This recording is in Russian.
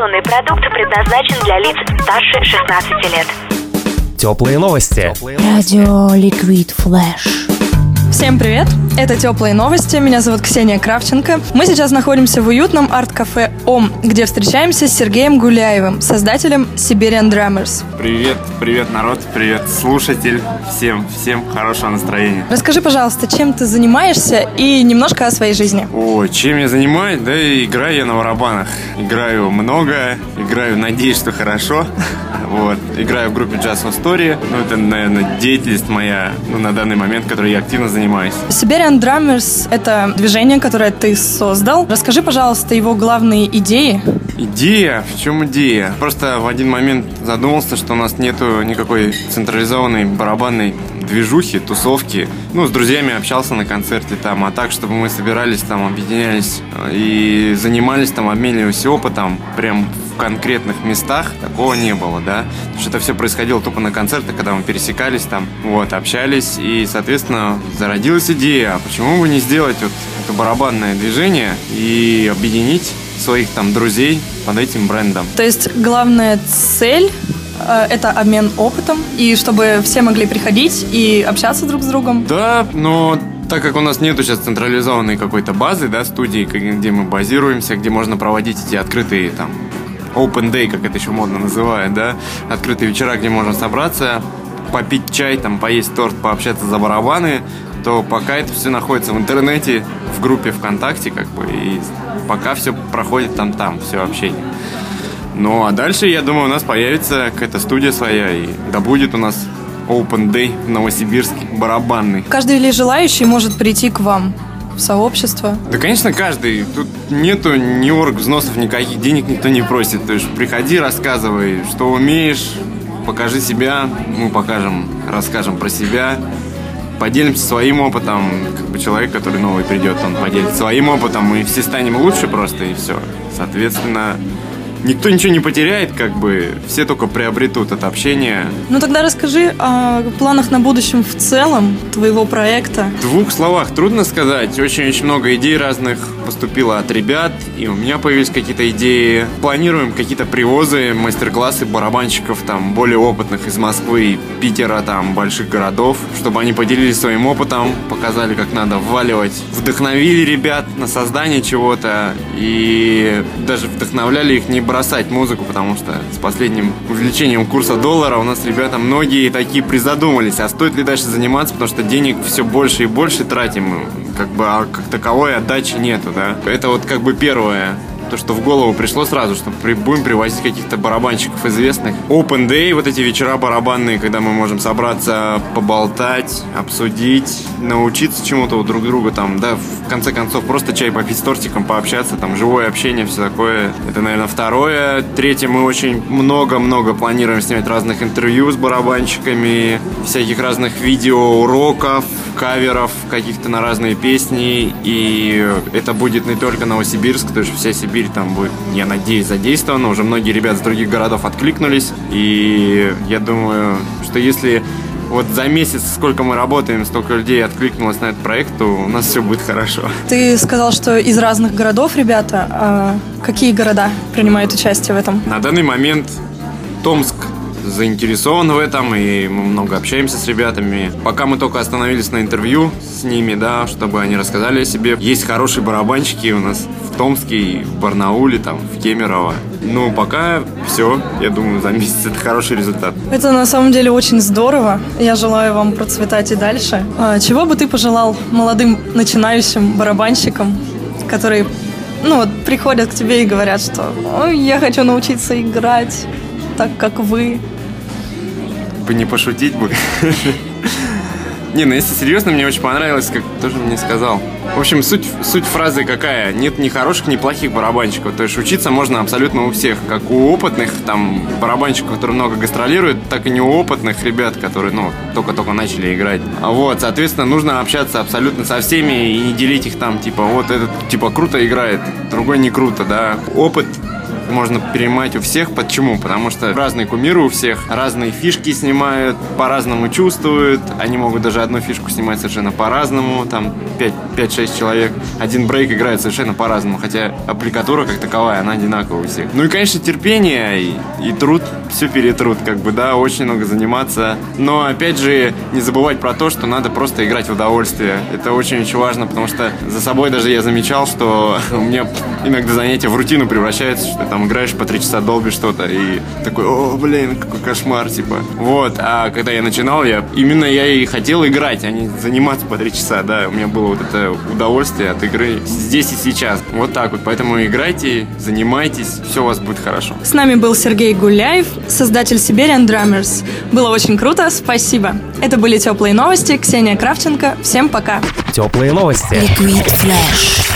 Информационный продукт предназначен для лиц старше 16 лет. Теплые новости. Радио Liquid Flash. Всем привет! Это «Теплые новости». Меня зовут Ксения Кравченко. Мы сейчас находимся в уютном арт-кафе «Ом», где встречаемся с Сергеем Гуляевым, создателем Siberian Drummers. Привет, привет, народ, привет, слушатель. Всем, всем хорошего настроения. Расскажи, пожалуйста, чем ты занимаешься и немножко о своей жизни. О, чем я занимаюсь? Да, играю я на барабанах. Играю много, играю, надеюсь, что хорошо. Вот. Играю в группе Jazz Story. Ну, это, наверное, деятельность моя ну, на данный момент, которой я активно занимаюсь. Siberian Drummers — это движение, которое ты создал. Расскажи, пожалуйста, его главные идеи. Идея? В чем идея? Просто в один момент задумался, что у нас нету никакой централизованной барабанной движухи, тусовки. Ну, с друзьями общался на концерте там, а так, чтобы мы собирались там, объединялись э, и занимались там, обменивались опытом, прям конкретных местах, такого не было, да. Потому что это все происходило тупо на концертах, когда мы пересекались там, вот, общались, и, соответственно, зародилась идея, а почему бы не сделать вот это барабанное движение и объединить своих там друзей под этим брендом. То есть главная цель Э, это обмен опытом, и чтобы все могли приходить и общаться друг с другом. Да, но так как у нас нету сейчас централизованной какой-то базы, да, студии, где мы базируемся, где можно проводить эти открытые там open day, как это еще модно называют, да, открытые вечера, где можно собраться, попить чай, там, поесть торт, пообщаться за барабаны, то пока это все находится в интернете, в группе ВКонтакте, как бы, и пока все проходит там-там, все общение. Ну, а дальше, я думаю, у нас появится какая-то студия своя, и да будет у нас Open Day в Новосибирске, барабанный. Каждый ли желающий может прийти к вам? Сообщество? Да, конечно, каждый. Тут нету ни орг взносов, никаких денег никто не просит. То есть приходи, рассказывай, что умеешь, покажи себя, мы покажем, расскажем про себя, поделимся своим опытом. Как бы человек, который новый придет, он поделится своим опытом, мы все станем лучше просто, и все. Соответственно, никто ничего не потеряет, как бы все только приобретут это общение. Ну тогда расскажи о планах на будущем в целом твоего проекта. В двух словах трудно сказать. Очень-очень много идей разных поступило от ребят, и у меня появились какие-то идеи. Планируем какие-то привозы, мастер-классы барабанщиков там более опытных из Москвы, Питера, там больших городов, чтобы они поделились своим опытом, показали, как надо вваливать, вдохновили ребят на создание чего-то и даже вдохновляли их не бросать музыку, потому что с последним увеличением курса доллара у нас ребята многие такие призадумались, а стоит ли дальше заниматься, потому что денег все больше и больше тратим, как бы а как таковой отдачи нету, да. Это вот как бы первое то, что в голову пришло сразу, что при, будем привозить каких-то барабанщиков известных. Open Day, вот эти вечера барабанные, когда мы можем собраться, поболтать, обсудить, научиться чему-то у друг друга, там, да, в конце концов, просто чай попить с тортиком, пообщаться, там, живое общение, все такое. Это, наверное, второе. Третье, мы очень много-много планируем снять разных интервью с барабанщиками, всяких разных видео, уроков, каверов каких-то на разные песни, и это будет не только Новосибирск, то есть вся Сибирь там будет, я надеюсь, задействована, уже многие ребята с других городов откликнулись, и я думаю, что если вот за месяц, сколько мы работаем, столько людей откликнулось на этот проект, то у нас все будет хорошо. Ты сказал, что из разных городов ребята. А какие города принимают участие в этом? На данный момент Томск, заинтересован в этом, и мы много общаемся с ребятами. Пока мы только остановились на интервью с ними, да, чтобы они рассказали о себе. Есть хорошие барабанщики у нас и в Барнауле, там, в Кемерово. Ну, пока все. Я думаю, за месяц это хороший результат. Это на самом деле очень здорово. Я желаю вам процветать и дальше. А чего бы ты пожелал молодым начинающим барабанщикам, которые ну вот приходят к тебе и говорят, что Ой, я хочу научиться играть так, как вы бы не пошутить бы. Не, ну если серьезно, мне очень понравилось, как тоже мне сказал. В общем, суть, суть фразы какая? Нет ни хороших, ни плохих барабанщиков. То есть учиться можно абсолютно у всех. Как у опытных там барабанщиков, которые много гастролируют, так и у опытных ребят, которые, ну, только-только начали играть. А вот, соответственно, нужно общаться абсолютно со всеми и не делить их там, типа, вот этот, типа, круто играет, другой не круто, да. Опыт можно перенимать у всех. Почему? Потому что разные кумиры у всех, разные фишки снимают, по-разному чувствуют. Они могут даже одну фишку снимать совершенно по-разному, там 5-6 человек. Один брейк играет совершенно по-разному, хотя аппликатура как таковая, она одинаковая у всех. Ну и, конечно, терпение и, и труд, все перетрут, как бы, да, очень много заниматься. Но, опять же, не забывать про то, что надо просто играть в удовольствие. Это очень-очень важно, потому что за собой даже я замечал, что у меня иногда занятия в рутину превращаются, что ты там играешь по три часа, долбишь что-то, и такой, о, блин, какой кошмар, типа. Вот, а когда я начинал, я именно я и хотел играть, а не заниматься по три часа, да, у меня было вот это удовольствие от игры здесь и сейчас. Вот так вот, поэтому играйте, занимайтесь, все у вас будет хорошо. С нами был Сергей Гуляев, создатель Siberian Drummers. Было очень круто, спасибо. Это были теплые новости. Ксения Кравченко. Всем пока. Теплые новости. Liquid Flash.